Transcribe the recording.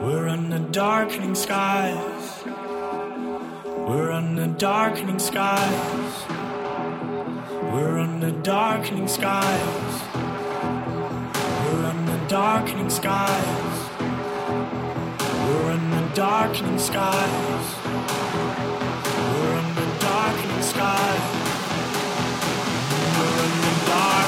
We're under darkening skies. We're under darkening skies. We're under darkening skies. We're under darkening skies. We're under darkening skies. We're under darkening skies. We're under dark.